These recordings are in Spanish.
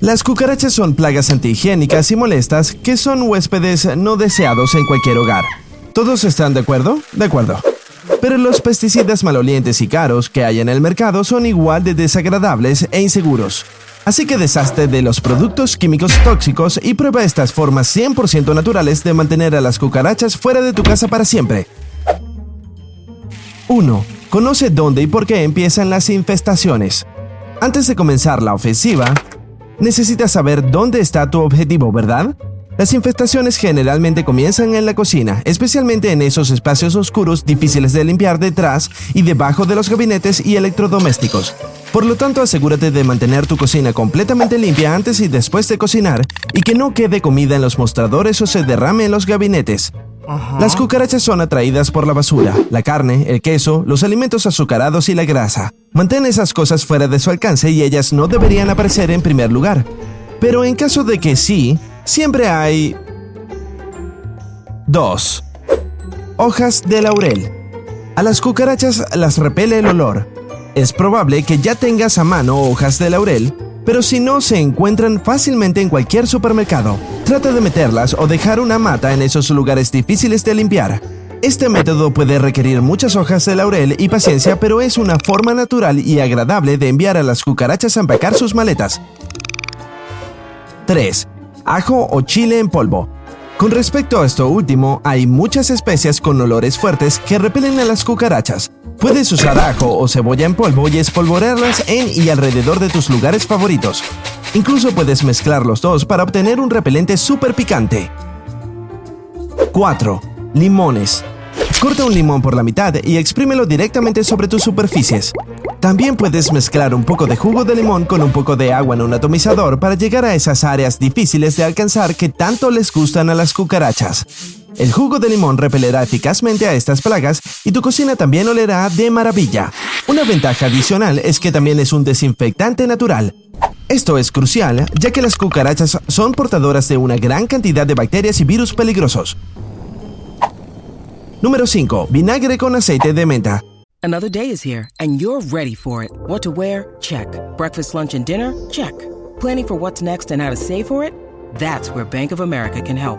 Las cucarachas son plagas antihigiénicas y molestas que son huéspedes no deseados en cualquier hogar. ¿Todos están de acuerdo? De acuerdo. Pero los pesticidas malolientes y caros que hay en el mercado son igual de desagradables e inseguros. Así que deshazte de los productos químicos tóxicos y prueba estas formas 100% naturales de mantener a las cucarachas fuera de tu casa para siempre. 1. Conoce dónde y por qué empiezan las infestaciones. Antes de comenzar la ofensiva, necesitas saber dónde está tu objetivo, ¿verdad? Las infestaciones generalmente comienzan en la cocina, especialmente en esos espacios oscuros difíciles de limpiar detrás y debajo de los gabinetes y electrodomésticos. Por lo tanto, asegúrate de mantener tu cocina completamente limpia antes y después de cocinar y que no quede comida en los mostradores o se derrame en los gabinetes. Las cucarachas son atraídas por la basura, la carne, el queso, los alimentos azucarados y la grasa. Mantén esas cosas fuera de su alcance y ellas no deberían aparecer en primer lugar. Pero en caso de que sí, siempre hay... 2. Hojas de laurel. A las cucarachas las repele el olor. Es probable que ya tengas a mano hojas de laurel, pero si no se encuentran fácilmente en cualquier supermercado, trata de meterlas o dejar una mata en esos lugares difíciles de limpiar. Este método puede requerir muchas hojas de laurel y paciencia, pero es una forma natural y agradable de enviar a las cucarachas a empacar sus maletas. 3. Ajo o chile en polvo. Con respecto a esto último, hay muchas especias con olores fuertes que repelen a las cucarachas. Puedes usar ajo o cebolla en polvo y espolvorearlas en y alrededor de tus lugares favoritos. Incluso puedes mezclar los dos para obtener un repelente súper picante. 4. Limones. Corta un limón por la mitad y exprímelo directamente sobre tus superficies. También puedes mezclar un poco de jugo de limón con un poco de agua en un atomizador para llegar a esas áreas difíciles de alcanzar que tanto les gustan a las cucarachas. El jugo de limón repelerá eficazmente a estas plagas y tu cocina también olerá de maravilla. Una ventaja adicional es que también es un desinfectante natural. Esto es crucial ya que las cucarachas son portadoras de una gran cantidad de bacterias y virus peligrosos. Número 5. Vinagre con aceite de menta. Another day is here and you're ready for it. What to wear? Check. Breakfast, lunch and dinner? Check. Planning for what's next and how to save for it? That's where Bank of America can help.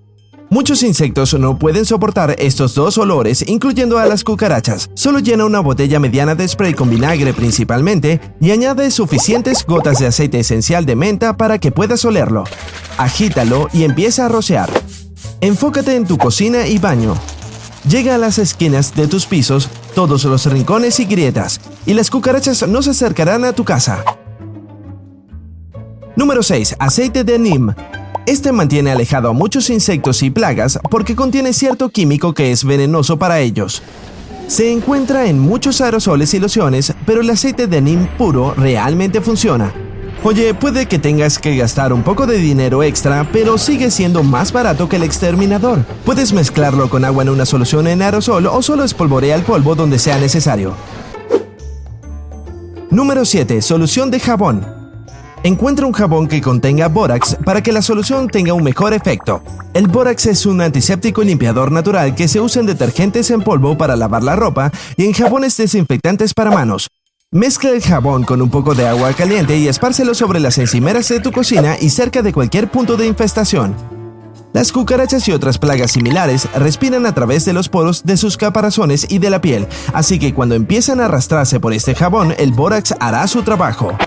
Muchos insectos no pueden soportar estos dos olores, incluyendo a las cucarachas. Solo llena una botella mediana de spray con vinagre principalmente y añade suficientes gotas de aceite esencial de menta para que puedas olerlo. Agítalo y empieza a rociar. Enfócate en tu cocina y baño. Llega a las esquinas de tus pisos, todos los rincones y grietas, y las cucarachas no se acercarán a tu casa. Número 6. Aceite de Neem. Este mantiene alejado a muchos insectos y plagas porque contiene cierto químico que es venenoso para ellos. Se encuentra en muchos aerosoles y lociones, pero el aceite de neem puro realmente funciona. Oye, puede que tengas que gastar un poco de dinero extra, pero sigue siendo más barato que el exterminador. Puedes mezclarlo con agua en una solución en aerosol o solo espolvorea el polvo donde sea necesario. Número 7. Solución de jabón. Encuentra un jabón que contenga bórax para que la solución tenga un mejor efecto. El bórax es un antiséptico y limpiador natural que se usa en detergentes en polvo para lavar la ropa y en jabones desinfectantes para manos. Mezcla el jabón con un poco de agua caliente y espárcelo sobre las encimeras de tu cocina y cerca de cualquier punto de infestación. Las cucarachas y otras plagas similares respiran a través de los poros de sus caparazones y de la piel, así que cuando empiezan a arrastrarse por este jabón, el bórax hará su trabajo.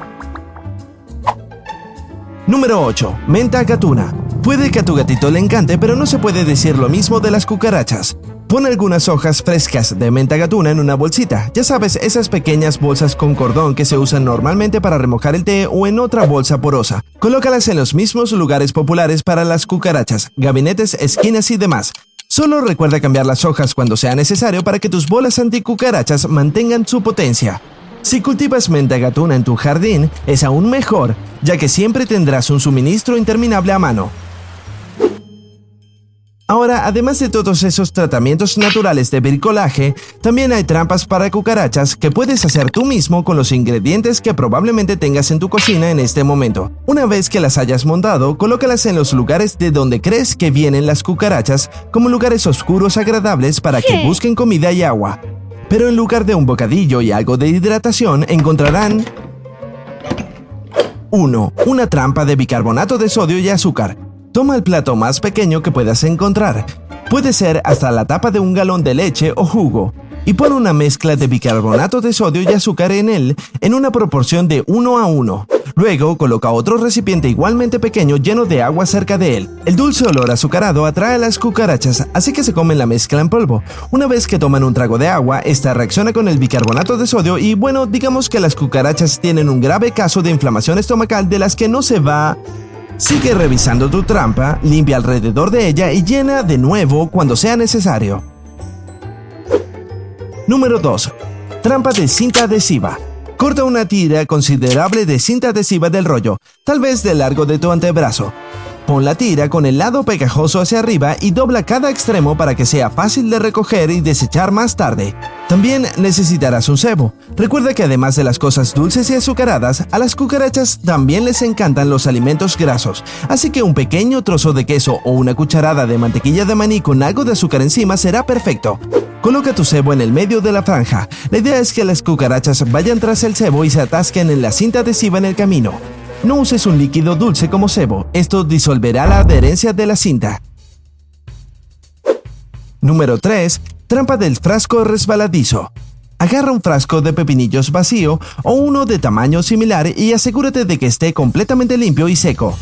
Número 8. Menta gatuna. Puede que a tu gatito le encante, pero no se puede decir lo mismo de las cucarachas. Pon algunas hojas frescas de menta gatuna en una bolsita. Ya sabes, esas pequeñas bolsas con cordón que se usan normalmente para remojar el té o en otra bolsa porosa. Colócalas en los mismos lugares populares para las cucarachas, gabinetes, esquinas y demás. Solo recuerda cambiar las hojas cuando sea necesario para que tus bolas anticucarachas mantengan su potencia. Si cultivas menta gatuna en tu jardín, es aún mejor, ya que siempre tendrás un suministro interminable a mano. Ahora, además de todos esos tratamientos naturales de bricolaje, también hay trampas para cucarachas que puedes hacer tú mismo con los ingredientes que probablemente tengas en tu cocina en este momento. Una vez que las hayas montado, colócalas en los lugares de donde crees que vienen las cucarachas, como lugares oscuros agradables para que busquen comida y agua. Pero en lugar de un bocadillo y algo de hidratación, encontrarán 1. Una trampa de bicarbonato de sodio y azúcar. Toma el plato más pequeño que puedas encontrar. Puede ser hasta la tapa de un galón de leche o jugo. Y pon una mezcla de bicarbonato de sodio y azúcar en él en una proporción de 1 a 1. Luego coloca otro recipiente igualmente pequeño lleno de agua cerca de él. El dulce olor azucarado atrae a las cucarachas, así que se comen la mezcla en polvo. Una vez que toman un trago de agua, esta reacciona con el bicarbonato de sodio y bueno, digamos que las cucarachas tienen un grave caso de inflamación estomacal de las que no se va Sigue revisando tu trampa, limpia alrededor de ella y llena de nuevo cuando sea necesario. Número 2. Trampa de cinta adhesiva. Corta una tira considerable de cinta adhesiva del rollo, tal vez del largo de tu antebrazo. Pon la tira con el lado pegajoso hacia arriba y dobla cada extremo para que sea fácil de recoger y desechar más tarde. También necesitarás un cebo. Recuerda que además de las cosas dulces y azucaradas, a las cucarachas también les encantan los alimentos grasos, así que un pequeño trozo de queso o una cucharada de mantequilla de maní con algo de azúcar encima será perfecto. Coloca tu cebo en el medio de la franja. La idea es que las cucarachas vayan tras el cebo y se atasquen en la cinta adhesiva en el camino. No uses un líquido dulce como cebo, esto disolverá la adherencia de la cinta. Número 3. Trampa del frasco resbaladizo. Agarra un frasco de pepinillos vacío o uno de tamaño similar y asegúrate de que esté completamente limpio y seco.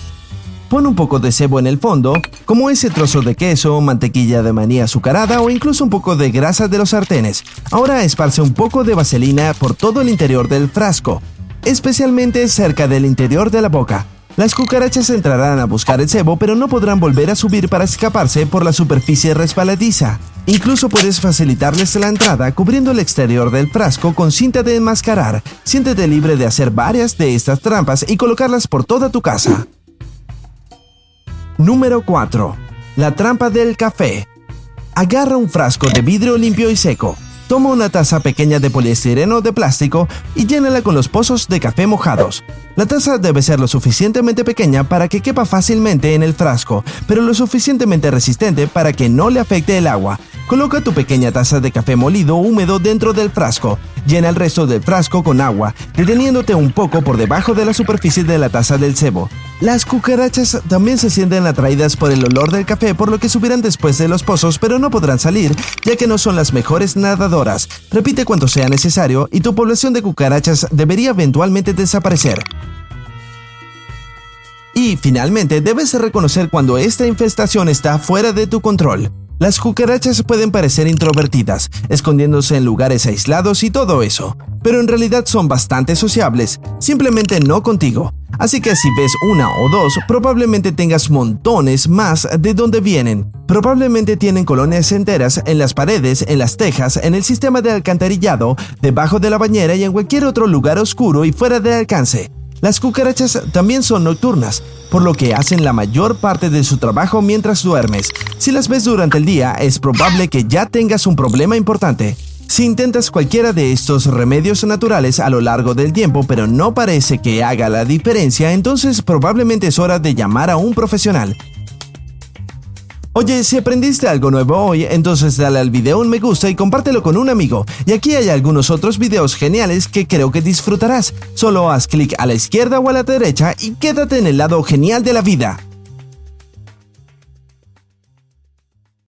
Pon un poco de cebo en el fondo, como ese trozo de queso, mantequilla de maní azucarada o incluso un poco de grasa de los sartenes. Ahora esparce un poco de vaselina por todo el interior del frasco especialmente cerca del interior de la boca. Las cucarachas entrarán a buscar el cebo, pero no podrán volver a subir para escaparse por la superficie resbaladiza. Incluso puedes facilitarles la entrada cubriendo el exterior del frasco con cinta de enmascarar. Siéntete libre de hacer varias de estas trampas y colocarlas por toda tu casa. Número 4. La trampa del café. Agarra un frasco de vidrio limpio y seco. Toma una taza pequeña de poliestireno de plástico y llénala con los pozos de café mojados. La taza debe ser lo suficientemente pequeña para que quepa fácilmente en el frasco, pero lo suficientemente resistente para que no le afecte el agua. Coloca tu pequeña taza de café molido húmedo dentro del frasco. Llena el resto del frasco con agua, deteniéndote un poco por debajo de la superficie de la taza del cebo. Las cucarachas también se sienten atraídas por el olor del café, por lo que subirán después de los pozos, pero no podrán salir, ya que no son las mejores nadadoras. Repite cuanto sea necesario y tu población de cucarachas debería eventualmente desaparecer. Y finalmente, debes reconocer cuando esta infestación está fuera de tu control. Las cucarachas pueden parecer introvertidas, escondiéndose en lugares aislados y todo eso, pero en realidad son bastante sociables, simplemente no contigo. Así que si ves una o dos, probablemente tengas montones más de donde vienen. Probablemente tienen colonias enteras en las paredes, en las tejas, en el sistema de alcantarillado, debajo de la bañera y en cualquier otro lugar oscuro y fuera de alcance. Las cucarachas también son nocturnas, por lo que hacen la mayor parte de su trabajo mientras duermes. Si las ves durante el día, es probable que ya tengas un problema importante. Si intentas cualquiera de estos remedios naturales a lo largo del tiempo pero no parece que haga la diferencia, entonces probablemente es hora de llamar a un profesional. Oye, si aprendiste algo nuevo hoy, entonces dale al video un me gusta y compártelo con un amigo. Y aquí hay algunos otros videos geniales que creo que disfrutarás. Solo haz clic a la izquierda o a la derecha y quédate en el lado genial de la vida.